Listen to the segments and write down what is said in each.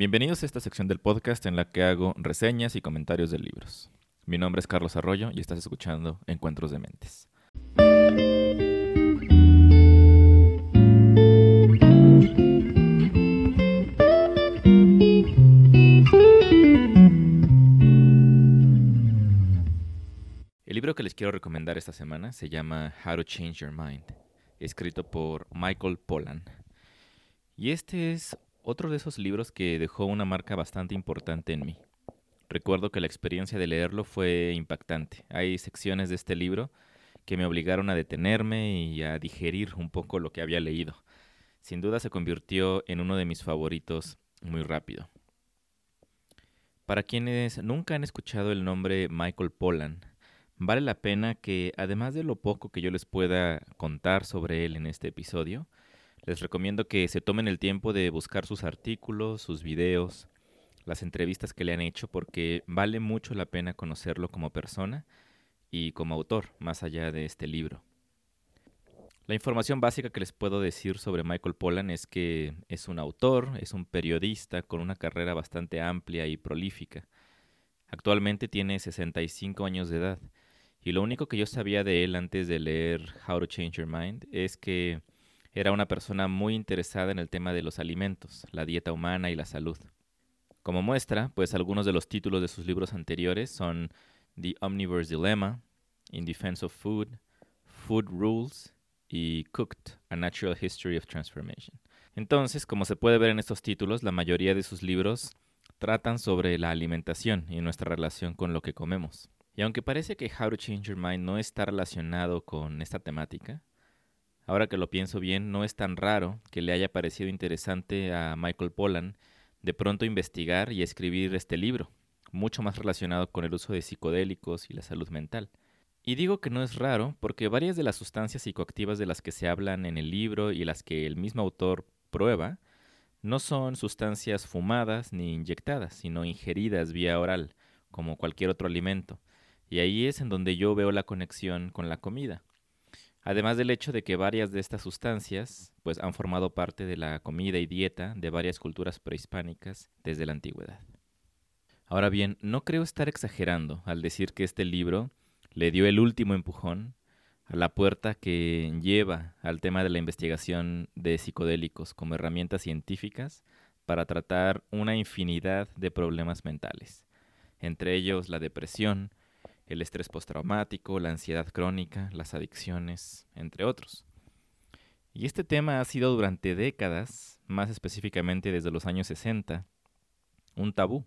Bienvenidos a esta sección del podcast en la que hago reseñas y comentarios de libros. Mi nombre es Carlos Arroyo y estás escuchando Encuentros de Mentes. El libro que les quiero recomendar esta semana se llama How to Change Your Mind, escrito por Michael Pollan. Y este es otro de esos libros que dejó una marca bastante importante en mí. Recuerdo que la experiencia de leerlo fue impactante. Hay secciones de este libro que me obligaron a detenerme y a digerir un poco lo que había leído. Sin duda se convirtió en uno de mis favoritos muy rápido. Para quienes nunca han escuchado el nombre Michael Pollan, vale la pena que, además de lo poco que yo les pueda contar sobre él en este episodio, les recomiendo que se tomen el tiempo de buscar sus artículos, sus videos, las entrevistas que le han hecho, porque vale mucho la pena conocerlo como persona y como autor, más allá de este libro. La información básica que les puedo decir sobre Michael Pollan es que es un autor, es un periodista con una carrera bastante amplia y prolífica. Actualmente tiene 65 años de edad y lo único que yo sabía de él antes de leer How to Change Your Mind es que era una persona muy interesada en el tema de los alimentos, la dieta humana y la salud. Como muestra, pues algunos de los títulos de sus libros anteriores son The Omnivore's Dilemma, In Defense of Food, Food Rules y Cooked, A Natural History of Transformation. Entonces, como se puede ver en estos títulos, la mayoría de sus libros tratan sobre la alimentación y nuestra relación con lo que comemos. Y aunque parece que How to Change Your Mind no está relacionado con esta temática, ahora que lo pienso bien, no es tan raro que le haya parecido interesante a Michael Pollan de pronto investigar y escribir este libro, mucho más relacionado con el uso de psicodélicos y la salud mental. Y digo que no es raro porque varias de las sustancias psicoactivas de las que se hablan en el libro y las que el mismo autor prueba, no son sustancias fumadas ni inyectadas, sino ingeridas vía oral, como cualquier otro alimento, y ahí es en donde yo veo la conexión con la comida. Además del hecho de que varias de estas sustancias pues han formado parte de la comida y dieta de varias culturas prehispánicas desde la antigüedad. Ahora bien, no creo estar exagerando al decir que este libro le dio el último empujón a la puerta que lleva al tema de la investigación de psicodélicos como herramientas científicas para tratar una infinidad de problemas mentales, entre ellos la depresión, el estrés postraumático, la ansiedad crónica, las adicciones, entre otros. Y este tema ha sido durante décadas, más específicamente desde los años 60, un tabú,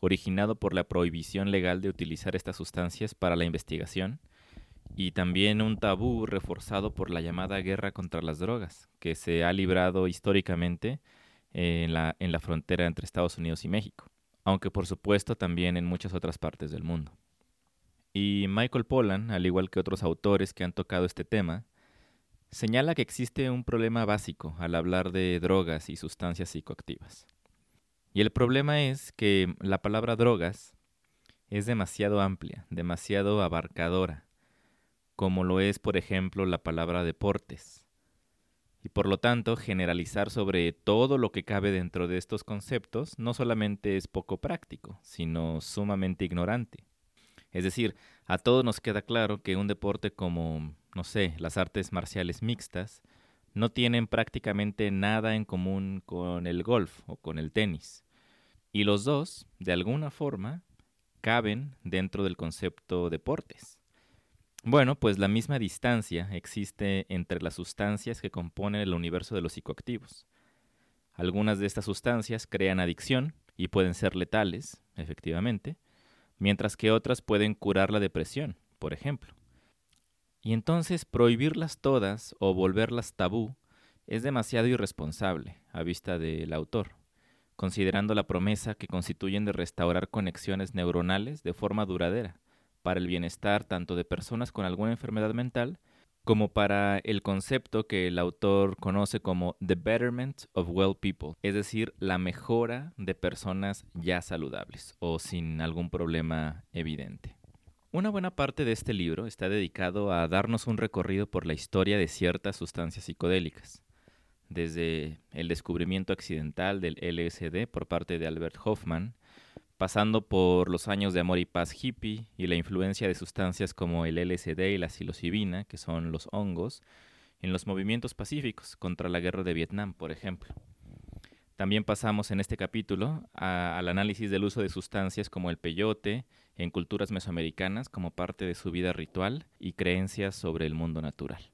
originado por la prohibición legal de utilizar estas sustancias para la investigación, y también un tabú reforzado por la llamada guerra contra las drogas, que se ha librado históricamente en la, en la frontera entre Estados Unidos y México, aunque por supuesto también en muchas otras partes del mundo. Y Michael Pollan, al igual que otros autores que han tocado este tema, señala que existe un problema básico al hablar de drogas y sustancias psicoactivas. Y el problema es que la palabra drogas es demasiado amplia, demasiado abarcadora, como lo es, por ejemplo, la palabra deportes. Y por lo tanto, generalizar sobre todo lo que cabe dentro de estos conceptos no solamente es poco práctico, sino sumamente ignorante. Es decir, a todos nos queda claro que un deporte como, no sé, las artes marciales mixtas, no tienen prácticamente nada en común con el golf o con el tenis. Y los dos, de alguna forma, caben dentro del concepto deportes. Bueno, pues la misma distancia existe entre las sustancias que componen el universo de los psicoactivos. Algunas de estas sustancias crean adicción y pueden ser letales, efectivamente, mientras que otras pueden curar la depresión, por ejemplo. Y entonces prohibirlas todas o volverlas tabú es demasiado irresponsable a vista del autor, considerando la promesa que constituyen de restaurar conexiones neuronales de forma duradera, para el bienestar tanto de personas con alguna enfermedad mental como para el concepto que el autor conoce como The Betterment of Well People, es decir, la mejora de personas ya saludables o sin algún problema evidente. Una buena parte de este libro está dedicado a darnos un recorrido por la historia de ciertas sustancias psicodélicas, desde el descubrimiento accidental del LSD por parte de Albert Hoffman, pasando por los años de amor y paz hippie y la influencia de sustancias como el LSD y la psilocibina, que son los hongos, en los movimientos pacíficos contra la guerra de Vietnam, por ejemplo. También pasamos en este capítulo al análisis del uso de sustancias como el peyote en culturas mesoamericanas como parte de su vida ritual y creencias sobre el mundo natural.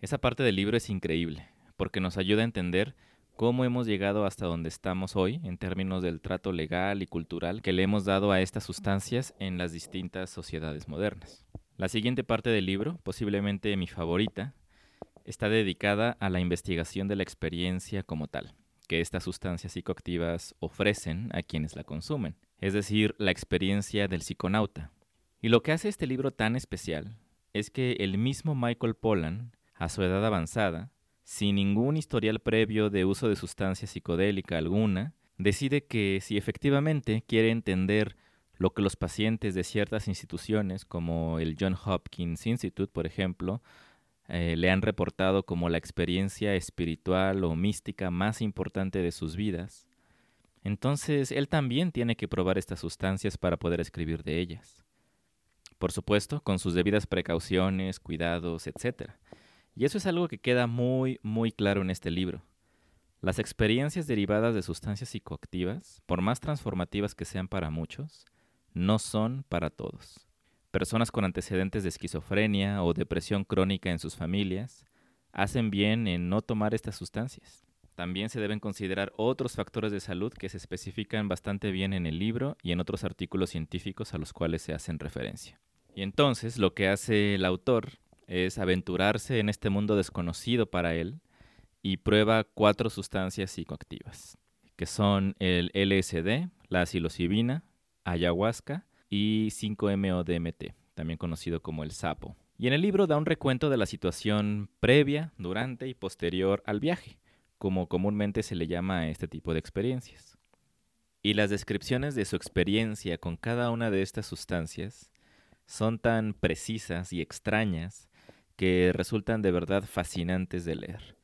Esa parte del libro es increíble, porque nos ayuda a entender cómo hemos llegado hasta donde estamos hoy en términos del trato legal y cultural que le hemos dado a estas sustancias en las distintas sociedades modernas. La siguiente parte del libro, posiblemente mi favorita, está dedicada a la investigación de la experiencia como tal, que estas sustancias psicoactivas ofrecen a quienes la consumen, es decir, la experiencia del psiconauta. Y lo que hace este libro tan especial es que el mismo Michael Pollan, a su edad avanzada, sin ningún historial previo de uso de sustancia psicodélica alguna, decide que si efectivamente quiere entender lo que los pacientes de ciertas instituciones, como el John Hopkins Institute, por ejemplo, eh, le han reportado como la experiencia espiritual o mística más importante de sus vidas, entonces él también tiene que probar estas sustancias para poder escribir de ellas. Por supuesto, con sus debidas precauciones, cuidados, etc. Y eso es algo que queda muy, muy claro en este libro. Las experiencias derivadas de sustancias psicoactivas, por más transformativas que sean para muchos, no son para todos personas con antecedentes de esquizofrenia o depresión crónica en sus familias hacen bien en no tomar estas sustancias. También se deben considerar otros factores de salud que se especifican bastante bien en el libro y en otros artículos científicos a los cuales se hacen referencia. Y entonces lo que hace el autor es aventurarse en este mundo desconocido para él y prueba cuatro sustancias psicoactivas, que son el LSD, la psilocibina, ayahuasca y 5-MeO-DMT, también conocido como el sapo. Y en el libro da un recuento de la situación previa, durante y posterior al viaje, como comúnmente se le llama a este tipo de experiencias. Y las descripciones de su experiencia con cada una de estas sustancias son tan precisas y extrañas que resultan de verdad fascinantes de leer.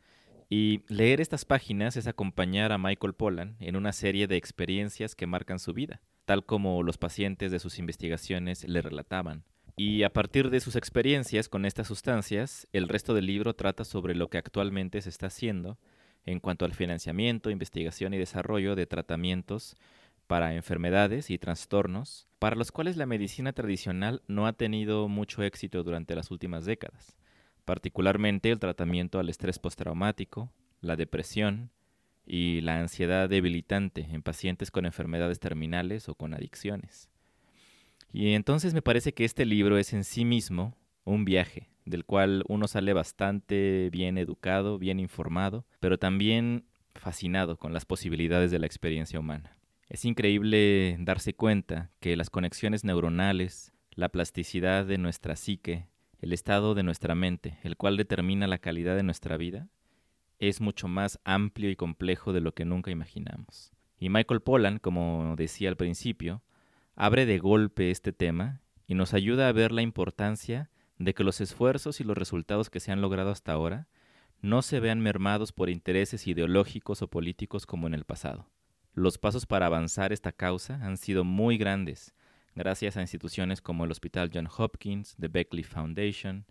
Y leer estas páginas es acompañar a Michael Pollan en una serie de experiencias que marcan su vida tal como los pacientes de sus investigaciones le relataban. Y a partir de sus experiencias con estas sustancias, el resto del libro trata sobre lo que actualmente se está haciendo en cuanto al financiamiento, investigación y desarrollo de tratamientos para enfermedades y trastornos para los cuales la medicina tradicional no ha tenido mucho éxito durante las últimas décadas, particularmente el tratamiento al estrés postraumático, la depresión, y la ansiedad debilitante en pacientes con enfermedades terminales o con adicciones. Y entonces me parece que este libro es en sí mismo un viaje, del cual uno sale bastante bien educado, bien informado, pero también fascinado con las posibilidades de la experiencia humana. Es increíble darse cuenta que las conexiones neuronales, la plasticidad de nuestra psique, el estado de nuestra mente, el cual determina la calidad de nuestra vida, es mucho más amplio y complejo de lo que nunca imaginamos. Y Michael Pollan, como decía al principio, abre de golpe este tema y nos ayuda a ver la importancia de que los esfuerzos y los resultados que se han logrado hasta ahora no se vean mermados por intereses ideológicos o políticos como en el pasado. Los pasos para avanzar esta causa han sido muy grandes, gracias a instituciones como el Hospital John Hopkins, The Beckley Foundation,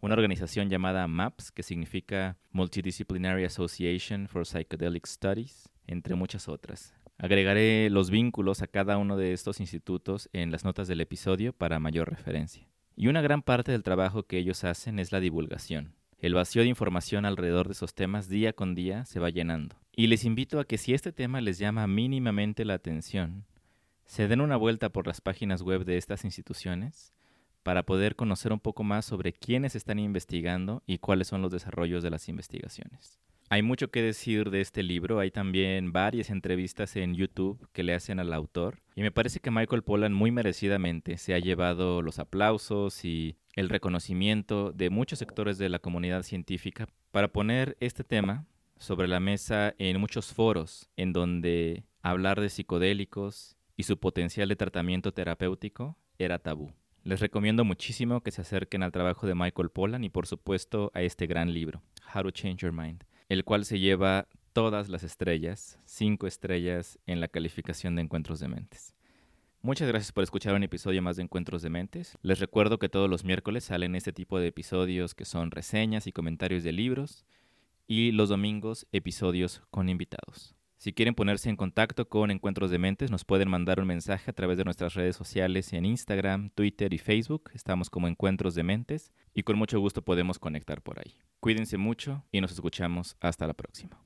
una organización llamada MAPS, que significa Multidisciplinary Association for Psychedelic Studies, entre muchas otras. Agregaré los vínculos a cada uno de estos institutos en las notas del episodio para mayor referencia. Y una gran parte del trabajo que ellos hacen es la divulgación. El vacío de información alrededor de esos temas día con día se va llenando. Y les invito a que si este tema les llama mínimamente la atención, se den una vuelta por las páginas web de estas instituciones para poder conocer un poco más sobre quiénes están investigando y cuáles son los desarrollos de las investigaciones. Hay mucho que decir de este libro, hay también varias entrevistas en YouTube que le hacen al autor y me parece que Michael Pollan muy merecidamente se ha llevado los aplausos y el reconocimiento de muchos sectores de la comunidad científica para poner este tema sobre la mesa en muchos foros en donde hablar de psicodélicos y su potencial de tratamiento terapéutico era tabú. Les recomiendo muchísimo que se acerquen al trabajo de Michael Pollan y por supuesto a este gran libro, How to Change Your Mind. el cual se lleva todas las estrellas, cinco estrellas en la calificación de Encuentros de Mentes. Muchas gracias por escuchar un episodio más de Encuentros de Mentes. Les recuerdo que todos los miércoles salen este tipo de episodios que son reseñas y comentarios de libros y los domingos episodios con invitados. Si quieren ponerse en contacto con Encuentros de Mentes, nos pueden mandar un mensaje a través de nuestras redes sociales en Instagram, Twitter y Facebook. Estamos como Encuentros de Mentes y con mucho gusto podemos conectar por ahí. Cuídense mucho y nos escuchamos hasta la próxima.